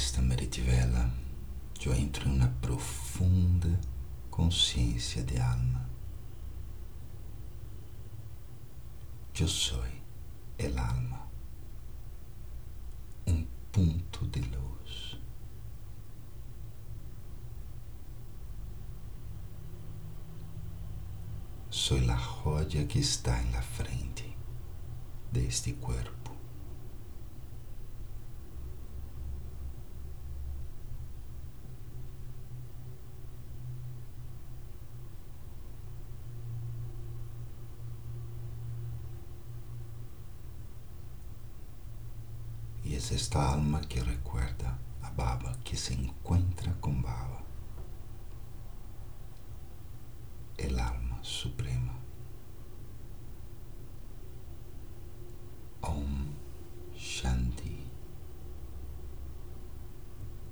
esta meritivela, eu entro em uma profunda consciência de alma. Eu sou el alma, um ponto de luz. Sou a joya que está em la frente de este es esta alma que recuerda a Baba que se encuentra